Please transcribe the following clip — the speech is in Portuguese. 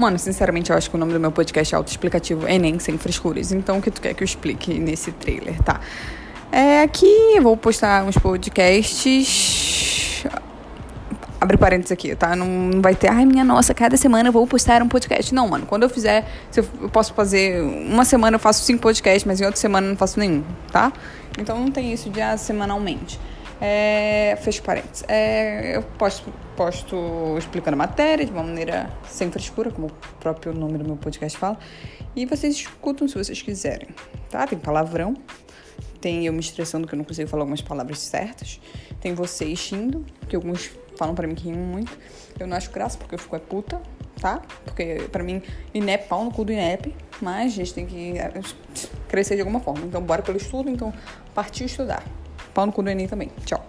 Mano, sinceramente, eu acho que o nome do meu podcast é autoexplicativo Enem Sem Frescuras. Então, o que tu quer que eu explique nesse trailer, tá? É, aqui eu vou postar uns podcasts. Abre parênteses aqui, tá? Não vai ter, ai minha nossa, cada semana eu vou postar um podcast. Não, mano, quando eu fizer, eu posso fazer. Uma semana eu faço cinco podcasts, mas em outra semana eu não faço nenhum, tá? Então não tem isso de ah, semanalmente. É, fecho parênteses. É, eu posto, posto explicando a matéria de uma maneira sem frescura, como o próprio nome do meu podcast fala. E vocês escutam se vocês quiserem, tá? Tem palavrão, tem eu me estressando que eu não consigo falar algumas palavras certas, tem vocês rindo, que alguns falam para mim que rimam muito. Eu não acho graça porque eu fico é puta, tá? Porque para mim, INEP, pau no cu do INEP, mas a gente tem que é, crescer de alguma forma. Então, bora pelo estudo, então partiu estudar. Pau no cu do Enem também. Tchau.